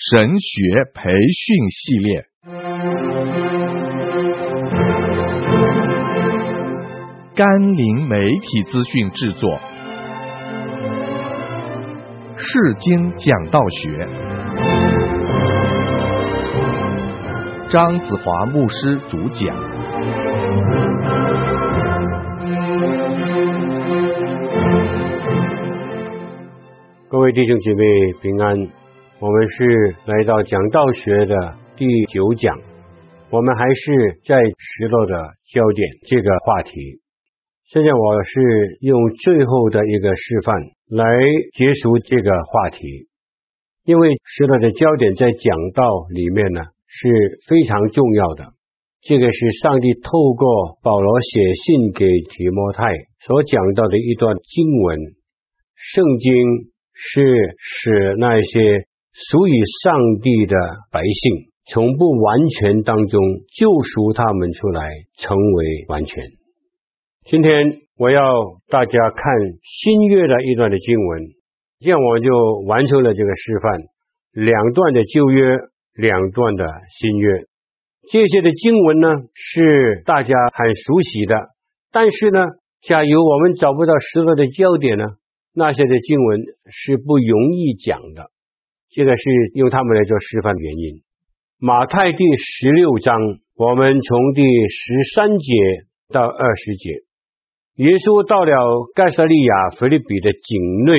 神学培训系列，甘霖媒体资讯制作，世经讲道学，张子华牧师主讲。各位弟兄姐妹平安。我们是来到讲道学的第九讲，我们还是在失落的焦点这个话题。现在我是用最后的一个示范来结束这个话题，因为失落的焦点在讲道里面呢是非常重要的。这个是上帝透过保罗写信给提摩太所讲到的一段经文。圣经是使那些属于上帝的百姓，从不完全当中救赎他们出来，成为完全。今天我要大家看新约的一段的经文，这样我就完成了这个示范。两段的旧约，两段的新约，这些的经文呢是大家很熟悉的，但是呢，假如我们找不到失落的焦点呢，那些的经文是不容易讲的。这个是用他们来做示范的原因。马太第十六章，我们从第十三节到二十节，耶稣到了盖撒利亚腓立比的境内，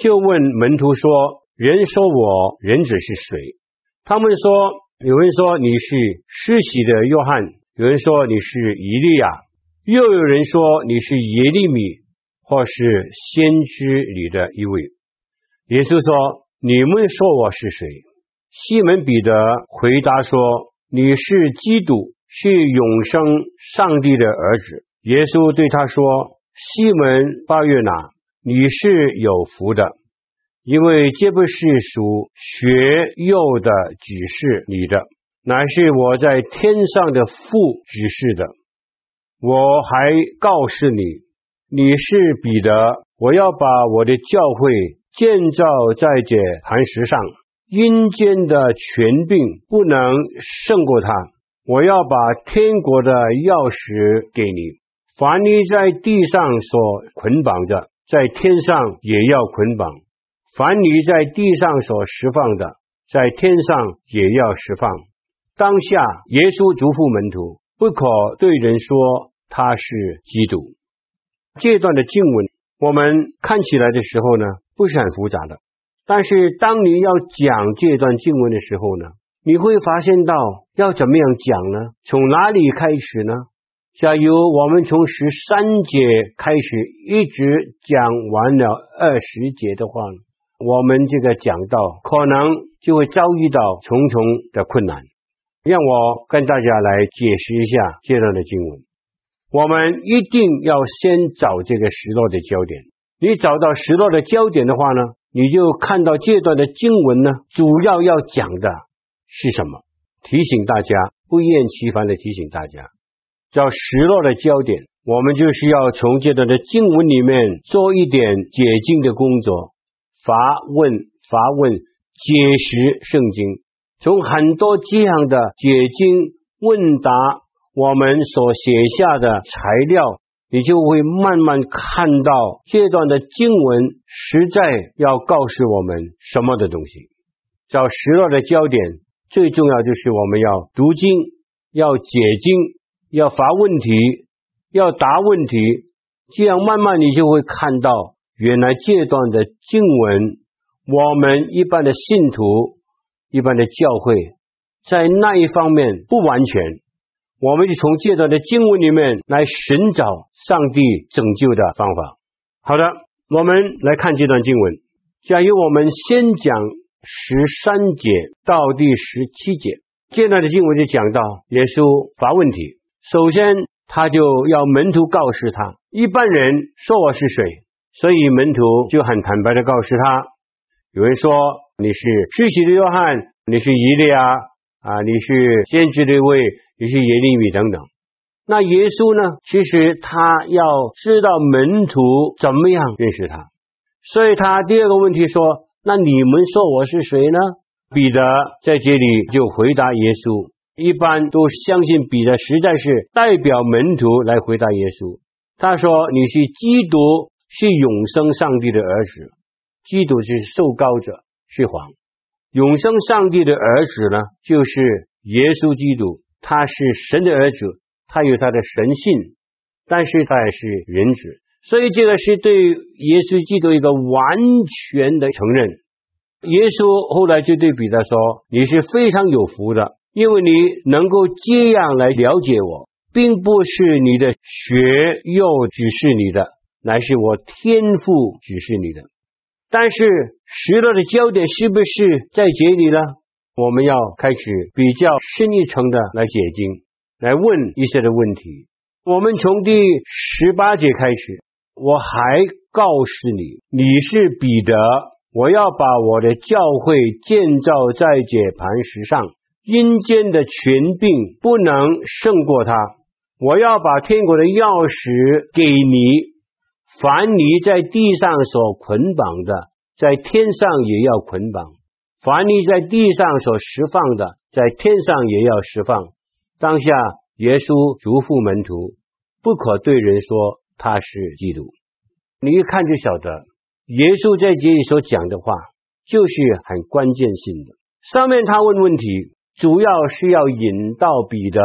就问门徒说：“人说我人子是谁？”他们说：“有人说你是施洗的约翰，有人说你是以利亚，又有人说你是耶利米，或是先知里的一位。”耶稣说。你们说我是谁？西门彼得回答说：“你是基督，是永生上帝的儿子。”耶稣对他说：“西门巴约拿，你是有福的，因为这不是属血肉的指示你的，乃是我在天上的父指示的。我还告诉你，你是彼得，我要把我的教会。”建造在这磐石上，阴间的权柄不能胜过他。我要把天国的钥匙给你。凡你在地上所捆绑的，在天上也要捆绑；凡你在地上所释放的，在天上也要释放。当下，耶稣嘱咐门徒，不可对人说他是基督。这段的经文，我们看起来的时候呢，不是很复杂的，但是当你要讲这段经文的时候呢，你会发现到要怎么样讲呢？从哪里开始呢？假如我们从十三节开始一直讲完了二十节的话，我们这个讲道可能就会遭遇到重重的困难。让我跟大家来解释一下这段的经文。我们一定要先找这个失落的焦点。你找到失落的焦点的话呢，你就看到这段的经文呢，主要要讲的是什么？提醒大家，不厌其烦的提醒大家，找失落的焦点，我们就是要从这段的经文里面做一点解经的工作，发问、发问、解释圣经，从很多这样的解经问答，我们所写下的材料。你就会慢慢看到这段的经文实在要告诉我们什么的东西。找失落的焦点，最重要就是我们要读经，要解经，要发问题，要答问题。这样慢慢你就会看到，原来这段的经文，我们一般的信徒、一般的教会，在那一方面不完全。我们就从这段的经文里面来寻找上帝拯救的方法。好的，我们来看这段经文。假如我们先讲十三节到第十七节，这段的经文就讲到耶稣发问题。首先，他就要门徒告诉他，一般人说我是谁，所以门徒就很坦白的告诉他，有人说你是施洗的约翰，你是伊利亚啊，你是先知的位。你是耶利米等等，那耶稣呢？其实他要知道门徒怎么样认识他，所以他第二个问题说：“那你们说我是谁呢？”彼得在这里就回答耶稣，一般都相信彼得实在是代表门徒来回答耶稣。他说：“你是基督，是永生上帝的儿子。基督是受膏者，是皇。永生上帝的儿子呢，就是耶稣基督。他是神的儿子，他有他的神性，但是他也是人子。所以这个是对耶稣基督一个完全的承认。耶稣后来就对彼得说：‘你是非常有福的，因为你能够这样来了解我。’”并不是你的学又指示你的，乃是我天赋指示你的。但是失落的焦点是不是在这里呢？我们要开始比较深一层的来解经，来问一些的问题。我们从第十八节开始，我还告诉你，你是彼得，我要把我的教会建造在这盘石上，阴间的权柄不能胜过它。我要把天国的钥匙给你，凡你在地上所捆绑的，在天上也要捆绑；凡你在地上所释放的，在天上也要释放。当下，耶稣嘱咐门徒，不可对人说他是基督。你一看就晓得，耶稣在这里所讲的话，就是很关键性的。上面他问问题，主要是要引到彼得。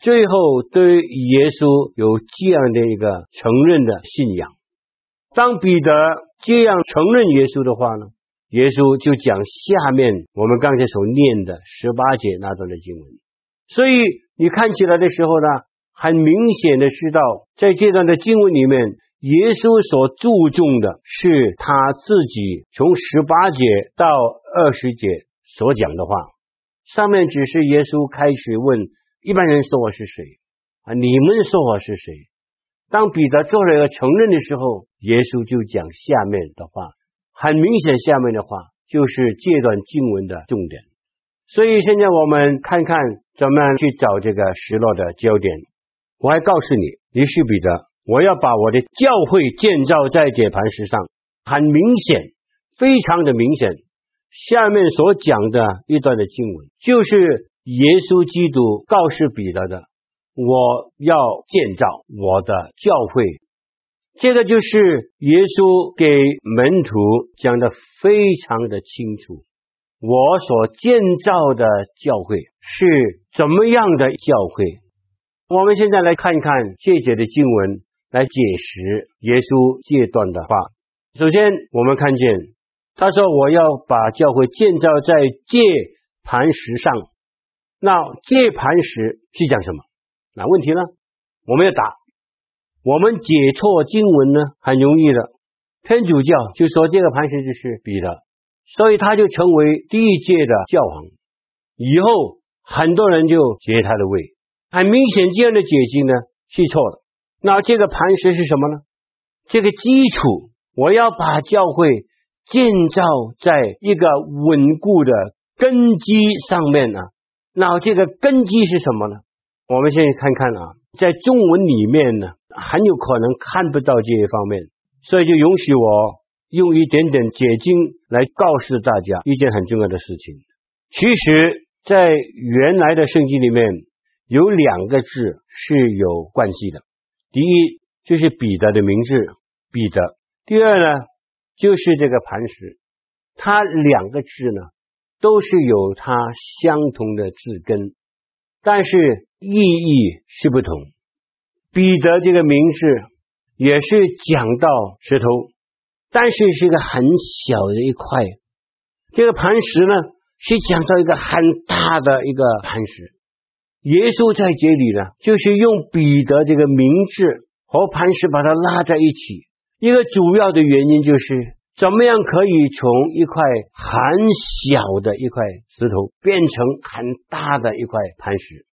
最后，对耶稣有这样的一个承认的信仰。当彼得这样承认耶稣的话呢，耶稣就讲下面我们刚才所念的十八节那段的经文。所以你看起来的时候呢，很明显的知道，在这段的经文里面，耶稣所注重的是他自己从十八节到二十节所讲的话。上面只是耶稣开始问。一般人说我是谁啊？你们说我是谁？当彼得做了一个承认的时候，耶稣就讲下面的话。很明显，下面的话就是这段经文的重点。所以现在我们看看怎么样去找这个失落的焦点。我还告诉你，你是彼得，我要把我的教会建造在这磐石上。很明显，非常的明显。下面所讲的一段的经文就是。耶稣基督告诉彼得的：“我要建造我的教会。”这个就是耶稣给门徒讲的非常的清楚。我所建造的教会是怎么样的教会？我们现在来看一看这节的经文，来解释耶稣这段的话。首先，我们看见他说：“我要把教会建造在这磐石上。”那这磐石是讲什么？那问题呢？我们要答。我们解错经文呢，很容易的。天主教就说这个磐石就是彼得，所以他就成为第一届的教皇。以后很多人就接他的位。很明显，这样的解经呢是错的。那这个磐石是什么呢？这个基础，我要把教会建造在一个稳固的根基上面呢。那这个根基是什么呢？我们现在看看啊，在中文里面呢，很有可能看不到这一方面，所以就允许我用一点点解经来告诉大家一件很重要的事情。其实，在原来的圣经里面，有两个字是有关系的。第一就是彼得的名字彼得，第二呢就是这个磐石，它两个字呢。都是有它相同的字根，但是意义是不同。彼得这个名字也是讲到石头，但是是一个很小的一块。这个磐石呢，是讲到一个很大的一个磐石。耶稣在这里呢，就是用彼得这个名字和磐石把它拉在一起。一个主要的原因就是。怎么样可以从一块很小的一块石头变成很大的一块磐石？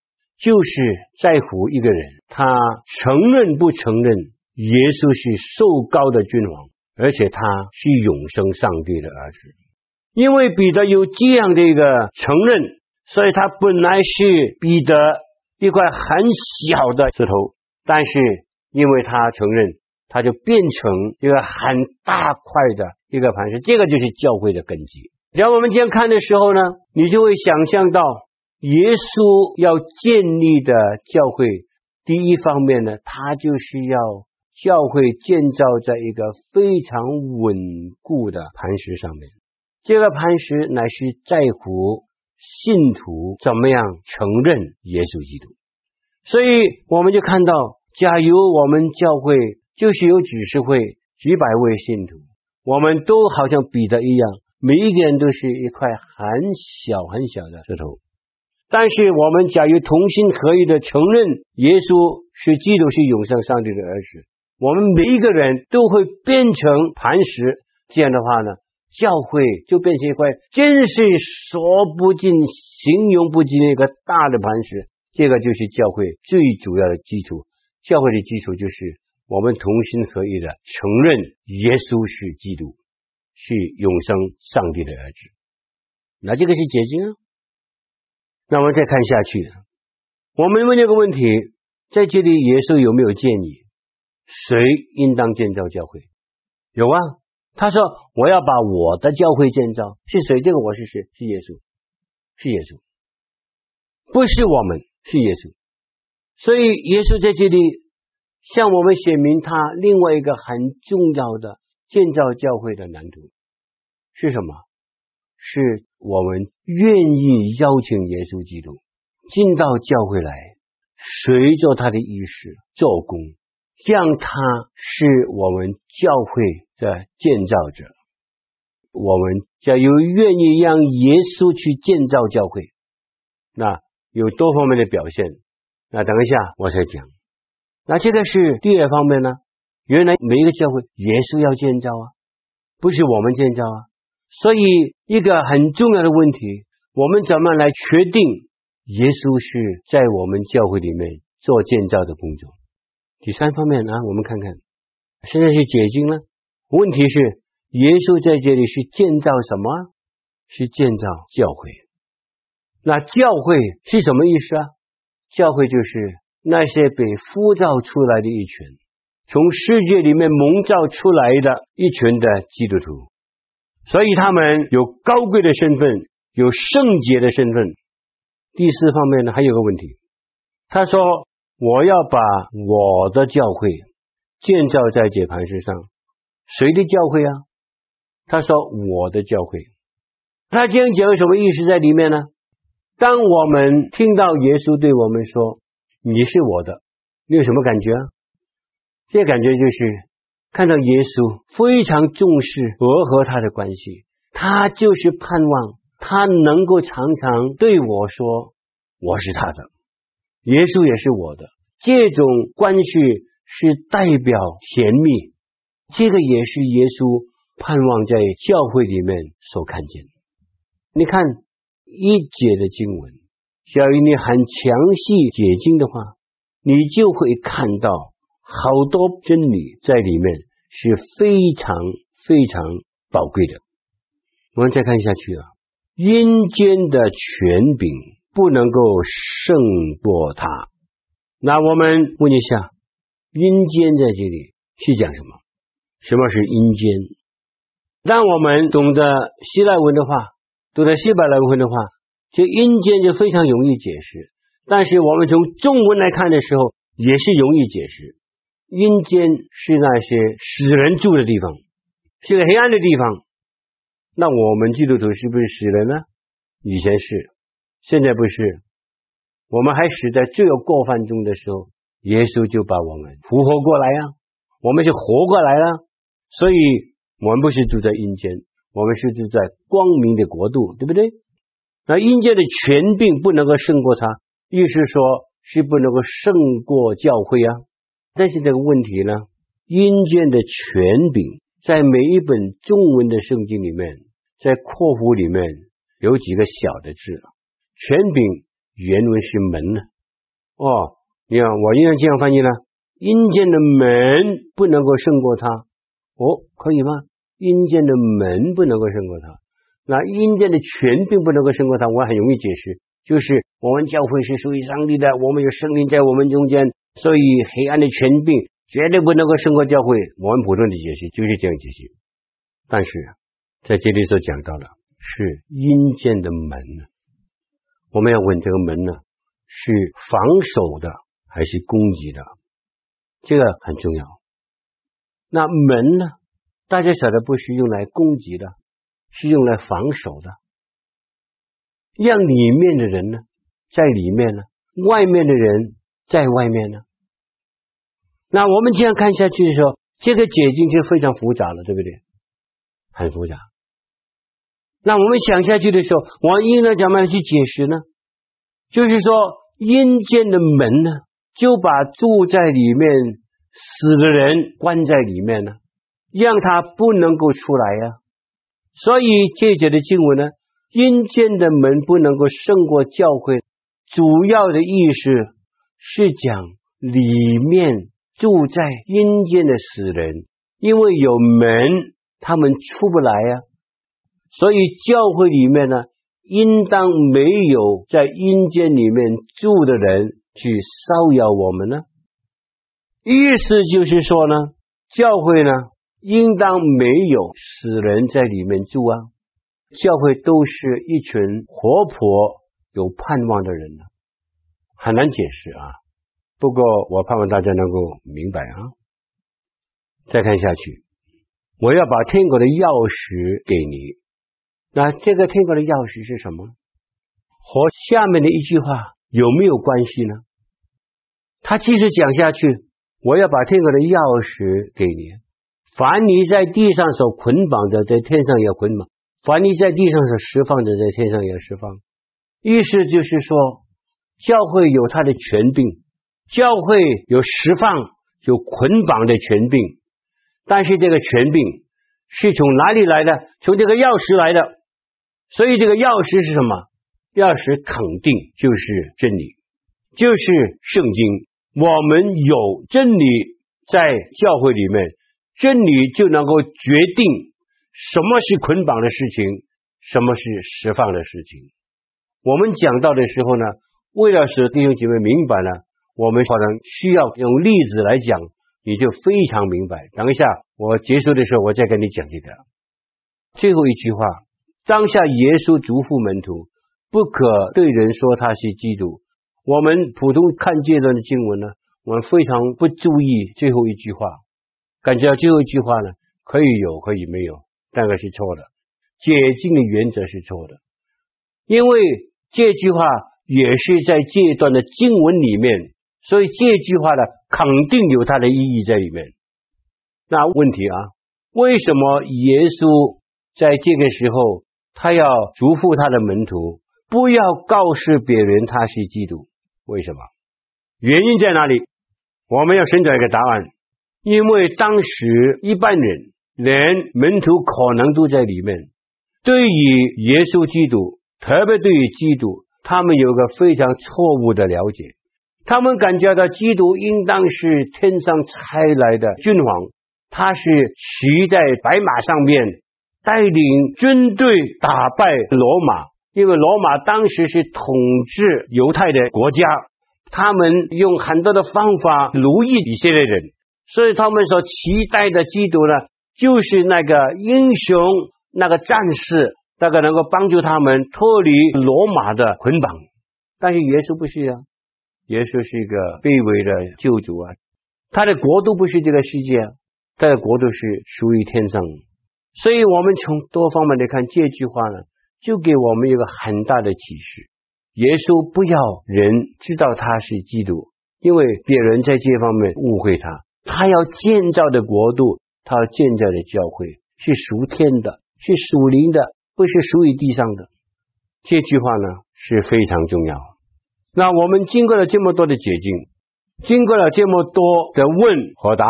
就是在乎一个人，他承认不承认耶稣是受膏的君王，而且他是永生上帝的儿子。因为彼得有这样的一个承认，所以他本来是彼得一块很小的石头，但是因为他承认。他就变成一个很大块的一个磐石，这个就是教会的根基。只要我们这样看的时候呢，你就会想象到耶稣要建立的教会，第一方面呢，他就是要教会建造在一个非常稳固的磐石上面。这个磐石乃是在乎信徒怎么样承认耶稣基督。所以我们就看到，假如我们教会就是有几十会几百位信徒，我们都好像彼得一样，每一个人都是一块很小很小的石头。但是我们假如同心合意的承认耶稣是基督，是永生上帝的儿子，我们每一个人都会变成磐石。这样的话呢，教会就变成一块真是说不尽、形容不尽的一个大的磐石。这个就是教会最主要的基础。教会的基础就是我们同心合意的承认耶稣是基督，是永生上帝的儿子。那这个是结晶啊。那我们再看下去，我们问这个问题，在这里耶稣有没有建议谁应当建造教会？有啊，他说我要把我的教会建造。是谁？这个我是谁？是耶稣，是耶稣，不是我们。是耶稣，所以耶稣在这里向我们显明他另外一个很重要的建造教会的蓝图是什么？是我们愿意邀请耶稣基督进到教会来，随着他的意思做工，让他是我们教会的建造者。我们假如愿意让耶稣去建造教会，那。有多方面的表现，那等一下我再讲。那这个是第二方面呢？原来每一个教会耶稣要建造啊，不是我们建造啊。所以一个很重要的问题，我们怎么来确定耶稣是在我们教会里面做建造的工作？第三方面呢，我们看看，现在是解经了。问题是耶稣在这里是建造什么？是建造教会。那教会是什么意思啊？教会就是那些被呼召出来的一群，从世界里面蒙召出来的一群的基督徒，所以他们有高贵的身份，有圣洁的身份。第四方面呢，还有个问题，他说：“我要把我的教会建造在这磐石上。”谁的教会啊？他说：“我的教会。”他这样讲有什么意思在里面呢？当我们听到耶稣对我们说：“你是我的”，你有什么感觉啊？这感觉就是看到耶稣非常重视我和他的关系，他就是盼望他能够常常对我说：“我是他的，耶稣也是我的。”这种关系是代表甜蜜，这个也是耶稣盼望在教会里面所看见的。你看。一节的经文，假如你很详细解经的话，你就会看到好多真理在里面是非常非常宝贵的。我们再看下去啊，阴间的权柄不能够胜过他。那我们问一下，阴间在这里是讲什么？什么是阴间？当我们懂得希腊文的话。读得希伯来文的话，这阴间就非常容易解释。但是我们从中文来看的时候，也是容易解释。阴间是那些死人住的地方，是个黑暗的地方。那我们基督徒是不是死人呢？以前是，现在不是。我们还死在罪恶过犯中的时候，耶稣就把我们复活过来呀、我们是活过来了，所以我们不是住在阴间。我们是住在光明的国度，对不对？那阴间的权柄不能够胜过他，意思说是不能够胜过教会啊。但是这个问题呢，阴间的权柄在每一本中文的圣经里面，在括弧里面有几个小的字，权柄原文是门呢。哦，你看我应该这样翻译呢，阴间的门不能够胜过他，哦，可以吗？阴间的门不能够胜过他，那阴间的权并不能够胜过他。我很容易解释，就是我们教会是属于上帝的，我们有圣灵在我们中间，所以黑暗的权柄绝对不能够胜过教会。我们普通的解释就是这样解释。但是在这里所讲到了是阴间的门？我们要问这个门呢，是防守的还是攻击的？这个很重要。那门呢？大家晓得不是用来攻击的，是用来防守的，让里面的人呢在里面呢，外面的人在外面呢。那我们这样看下去的时候，这个解经就非常复杂了，对不对？很复杂。那我们想下去的时候，我应该怎么样去解释呢？就是说，阴间的门呢，就把住在里面死的人关在里面呢，让他不能够出来呀。所以这节的经文呢，阴间的门不能够胜过教会，主要的意思是讲里面。住在阴间的死人，因为有门，他们出不来呀、啊。所以教会里面呢，应当没有在阴间里面住的人去骚扰我们呢。意思就是说呢，教会呢，应当没有死人在里面住啊。教会都是一群活泼有盼望的人呢，很难解释啊。不过，我盼望大家能够明白啊！再看下去，我要把天国的钥匙给你。那这个天国的钥匙是什么？和下面的一句话有没有关系呢？他继续讲下去，我要把天国的钥匙给你。凡你在地上所捆绑的，在天上也捆绑；凡你在地上所释放的，在天上也释放。意思就是说，教会有他的权柄。教会有释放、有捆绑的权柄，但是这个权柄是从哪里来的？从这个钥匙来的。所以这个钥匙是什么？钥匙肯定就是真理，就是圣经。我们有真理在教会里面，真理就能够决定什么是捆绑的事情，什么是释放的事情。我们讲到的时候呢，为了使弟兄姐妹明白呢。我们可能需要用例子来讲，你就非常明白。等一下，我结束的时候，我再跟你讲这个。最后一句话，当下耶稣嘱咐门徒，不可对人说他是基督。我们普通看这段的经文呢，我们非常不注意最后一句话，感觉到最后一句话呢，可以有，可以没有，大概是错的。解经的原则是错的，因为这句话也是在这一段的经文里面。所以这句话呢，肯定有它的意义在里面。那问题啊，为什么耶稣在这个时候他要嘱咐他的门徒不要告诉别人他是基督？为什么？原因在哪里？我们要寻找一个答案。因为当时一般人连门徒可能都在里面，对于耶稣基督，特别对于基督，他们有个非常错误的了解。他们感觉到基督应当是天上差来的君王，他是骑在白马上面，带领军队打败罗马。因为罗马当时是统治犹太的国家，他们用很多的方法奴役以色列人，所以他们所期待的基督呢，就是那个英雄、那个战士，那个能够帮助他们脱离罗马的捆绑。但是耶稣不是啊。耶稣是一个卑微的救主啊，他的国度不是这个世界，他的国度是属于天上。所以，我们从多方面来看这句话呢，就给我们一个很大的启示：耶稣不要人知道他是基督，因为别人在这方面误会他。他要建造的国度，他要建造的教会是属天的，是属灵的，不是属于地上的。这句话呢是非常重要。那我们经过了这么多的解经，经过了这么多的问和答，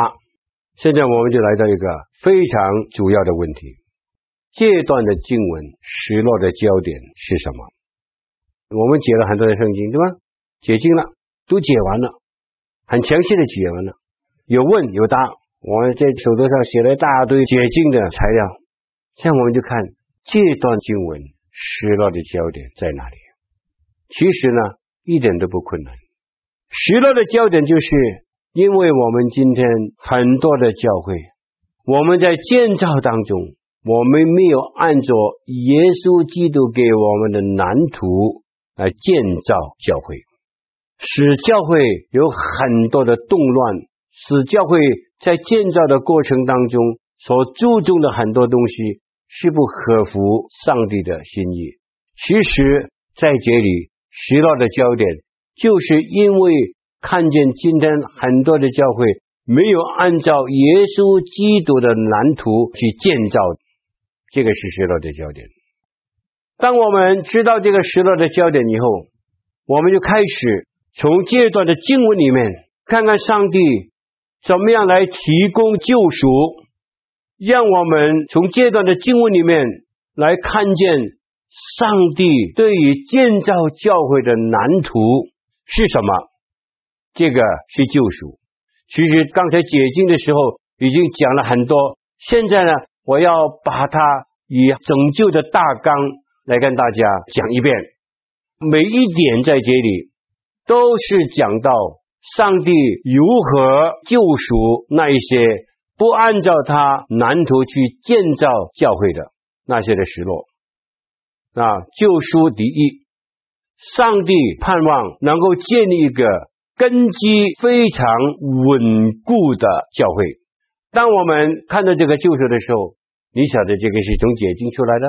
现在我们就来到一个非常主要的问题：这段的经文失落的焦点是什么？我们解了很多的圣经，对吧？解经了，都解完了，很详细的解完了，有问有答。我们在手头上写了一大堆解经的材料，现在我们就看这段经文失落的焦点在哪里？其实呢？一点都不困难。失落的焦点就是，因为我们今天很多的教会，我们在建造当中，我们没有按照耶稣基督给我们的蓝图来建造教会，使教会有很多的动乱，使教会在建造的过程当中所注重的很多东西是不合乎上帝的心意。其实，在这里，失落的焦点，就是因为看见今天很多的教会没有按照耶稣基督的蓝图去建造。这个是失落的焦点。当我们知道这个失落的焦点以后，我们就开始从这段的经文里面看看上帝怎么样来提供救赎，让我们从这段的经文里面来看见上帝对于建造教会的蓝图是什么。这个是救赎。其实刚才解经的时候已经讲了很多，现在呢？我要把它以拯救的大纲来跟大家讲一遍，每一点在这里都是讲到上帝如何救赎那一些不按照他蓝图去建造教会的那些的失落。啊，救赎第一，上帝盼望能够建立一个根基非常稳固的教会。当我们看到这个救赎的时候，你晓得这个是从解经出来的。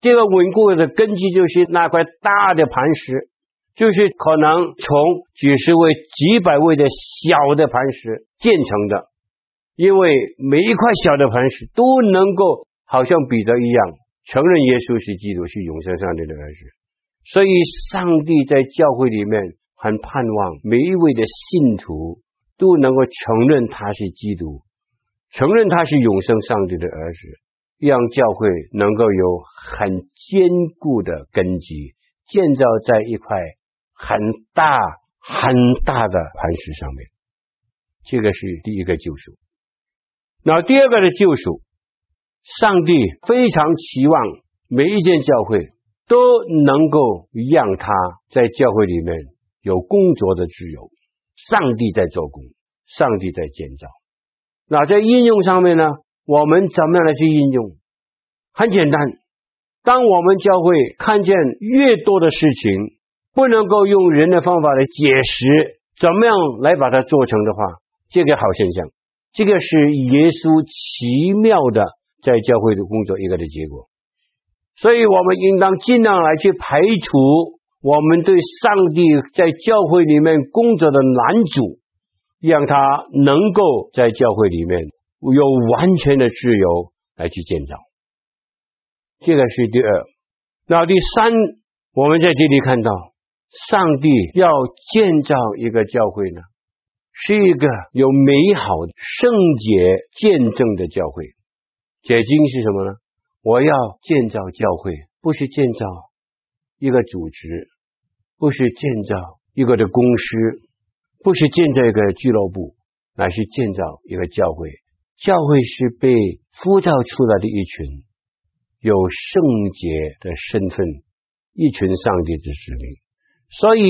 这个稳固的根基就是那块大的磐石，就是可能从几十位、几百位的小的磐石建成的。因为每一块小的磐石都能够好像彼得一样承认耶稣是基督，是永生上帝的儿子。所以，上帝在教会里面很盼望每一位的信徒都能够承认他是基督。承认他是永生上帝的儿子，让教会能够有很坚固的根基，建造在一块很大很大的磐石上面。这个是第一个救赎。那第二个的救赎，上帝非常期望每一间教会都能够让他在教会里面有工作的自由。上帝在做工，上帝在建造。那在应用上面呢？我们怎么样来去应用？很简单，当我们教会看见越多的事情不能够用人的方法来解释，怎么样来把它做成的话，这个好现象，这个是耶稣奇妙的在教会的工作一个的结果。所以我们应当尽量来去排除我们对上帝在教会里面工作的拦阻。让他能够在教会里面有完全的自由来去建造，这个是第二。那第三，我们在这里看到，上帝要建造一个教会呢，是一个有美好圣洁见证的教会。解经是什么呢？我要建造教会，不是建造一个组织，不是建造一个的公司。不是建造一个俱乐部，乃是建造一个教会。教会是被呼召出来的一群有圣洁的身份，一群上帝的子民。所以，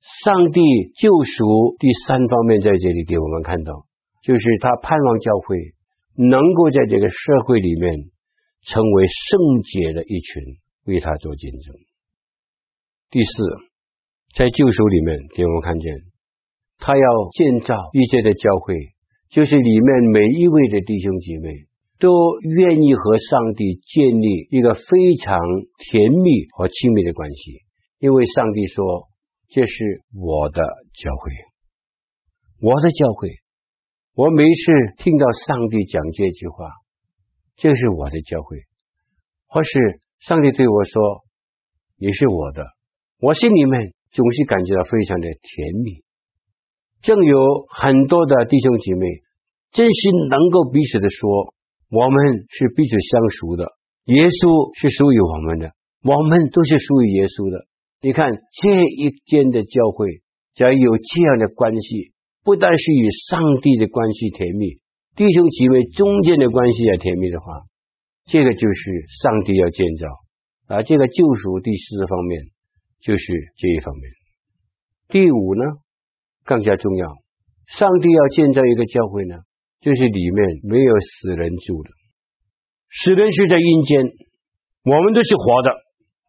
上帝救赎第三方面在这里给我们看到，就是他盼望教会能够在这个社会里面成为圣洁的一群，为他做见证。第四，在救赎里面给我们看见。他要建造一切的教会，就是里面每一位的弟兄姐妹都愿意和上帝建立一个非常甜蜜和亲密的关系，因为上帝说：“这是我的教会，我的教会。”我每次听到上帝讲这句话，这是我的教会，或是上帝对我说：“你是我的”，我心里面总是感觉到非常的甜蜜。正有很多的弟兄姐妹，真心能够彼此的说，我们是彼此相属的，耶稣是属于我们的，我们都是属于耶稣的。你看这一间的教会，只要有这样的关系，不但是与上帝的关系甜蜜，弟兄姐妹中间的关系也甜蜜的话，这个就是上帝要建造啊。这个救赎第四方面就是这一方面。第五呢？更加重要，上帝要建造一个教会呢，就是里面没有死人住的，死人是在阴间，我们都是活的，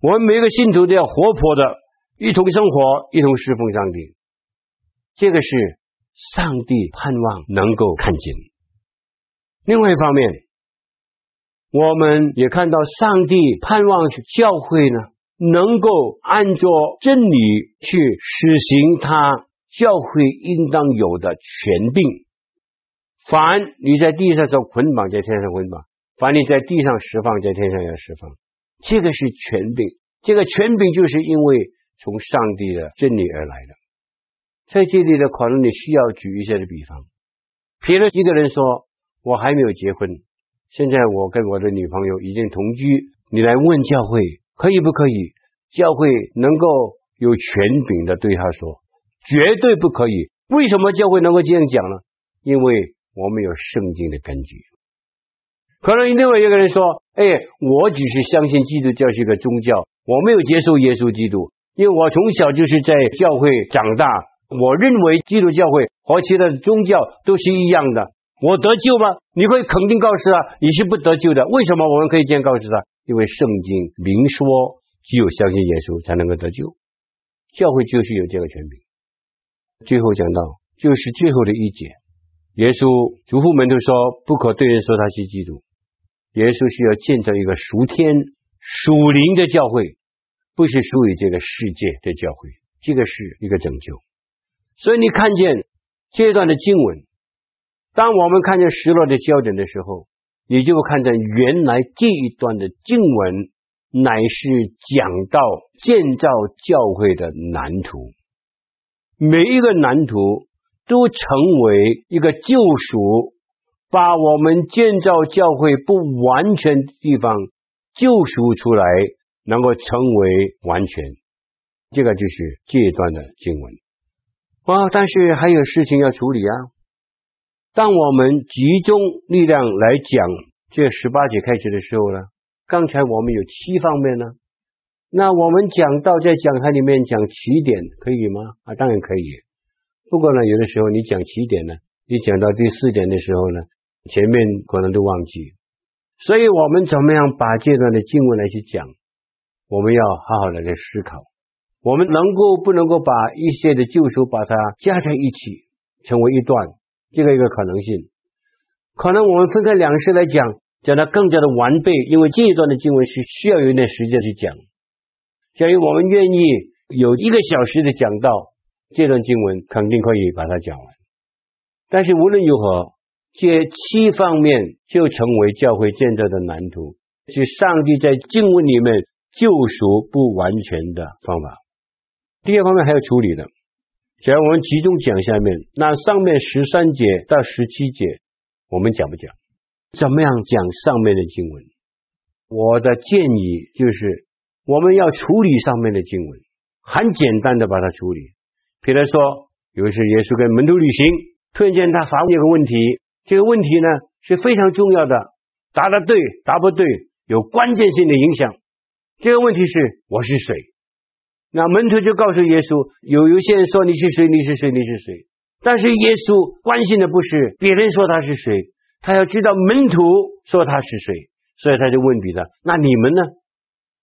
我们每个信徒都要活泼的，一同生活，一同侍奉上帝。这个是上帝盼望能够看见。另外一方面，我们也看到上帝盼望教会呢，能够按照真理去实行他教会应当有的权柄。凡你在地上所捆绑，在天上捆绑；凡你在地上释放，在天上要释放。这个是权柄，这个权柄就是因为从上帝的真理而来的。在这里的可能你需要举一些的比方，比如一个人说：“我还没有结婚，现在我跟我的女朋友已经同居。”你来问教会可以不可以？教会能够有权柄的对他说：“绝对不可以。”为什么教会能够这样讲呢？因为我们有圣经的根据。可能另外一个人说：“哎，我只是相信基督教是一个宗教，我没有接受耶稣基督，因为我从小就是在教会长大。我认为基督教会和其他宗教都是一样的。我得救吗？你会肯定告诉他你是不得救的。为什么我们可以这样告诉他？因为圣经明说，只有相信耶稣才能够得救。教会就是有这个权柄。最后讲到，就是最后的一节。耶稣嘱咐门徒说：“不可对人说他是基督。”耶稣需要建造一个属天、属灵的教会，不是属于这个世界的教会。这个是一个拯救。所以你看见这段的经文，当我们看见失落的焦点的时候，你就会看见原来这一段的经文乃是讲到建造教会的蓝图，每一个蓝图。都成为一个救赎，把我们建造教会不完全的地方救赎出来，能够成为完全。这个就是这一段的经文。啊，但是还有事情要处理啊。当我们集中力量来讲这十八节开始的时候呢，刚才我们有七方面呢。那我们讲到在讲台里面讲起点可以吗？啊，当然可以。不过呢，有的时候你讲起点呢，你讲到第四点的时候呢，前面可能都忘记。所以我们怎么样把这段的经文来去讲？我们要好好的来思考。我们能够不能够把一些的旧书把它加在一起，成为一段，这个一个可能性。可能我们分开两次来讲，讲得更加的完备，因为这一段的经文是需要有一点时间去讲。假如我们愿意有一个小时的讲道。这段经文肯定可以把它讲完，但是无论如何，这七方面就成为教会建造的蓝图，是上帝在经文里面救赎不完全的方法。第二方面还要处理的，只要我们集中讲下面，那上面十三节到十七节，我们讲不讲？怎么样讲上面的经文？我的建议就是，我们要处理上面的经文，很简单的把它处理。比如说，有一次耶稣跟门徒旅行，突然间他发问一个问题，这个问题呢是非常重要的，答得对，答不对，有关键性的影响。这个问题是我是谁？那门徒就告诉耶稣，有有些人说你是谁，你是谁，你是谁？但是耶稣关心的不是别人说他是谁，他要知道门徒说他是谁，所以他就问彼得：那你们呢？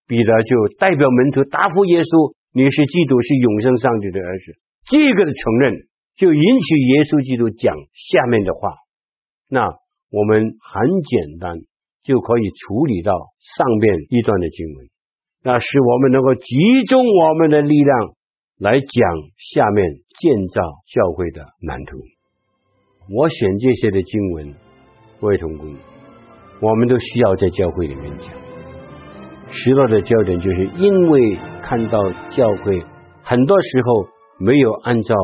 彼得就代表门徒答复耶稣：你是基督，是永生上帝的儿子。这个的承认就引起耶稣基督讲下面的话，那我们很简单就可以处理到上面一段的经文，那使我们能够集中我们的力量来讲下面建造教会的蓝图。我选这些的经文，各位同工，我们都需要在教会里面讲。失落的焦点就是因为看到教会很多时候。没有按照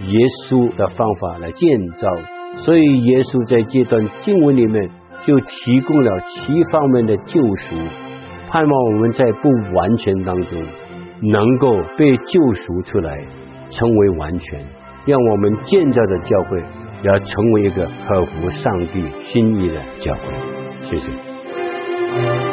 耶稣的方法来建造，所以耶稣在这段经文里面就提供了七方面的救赎，盼望我们在不完全当中能够被救赎出来，成为完全，让我们建造的教会要成为一个合乎上帝心意的教会。谢谢。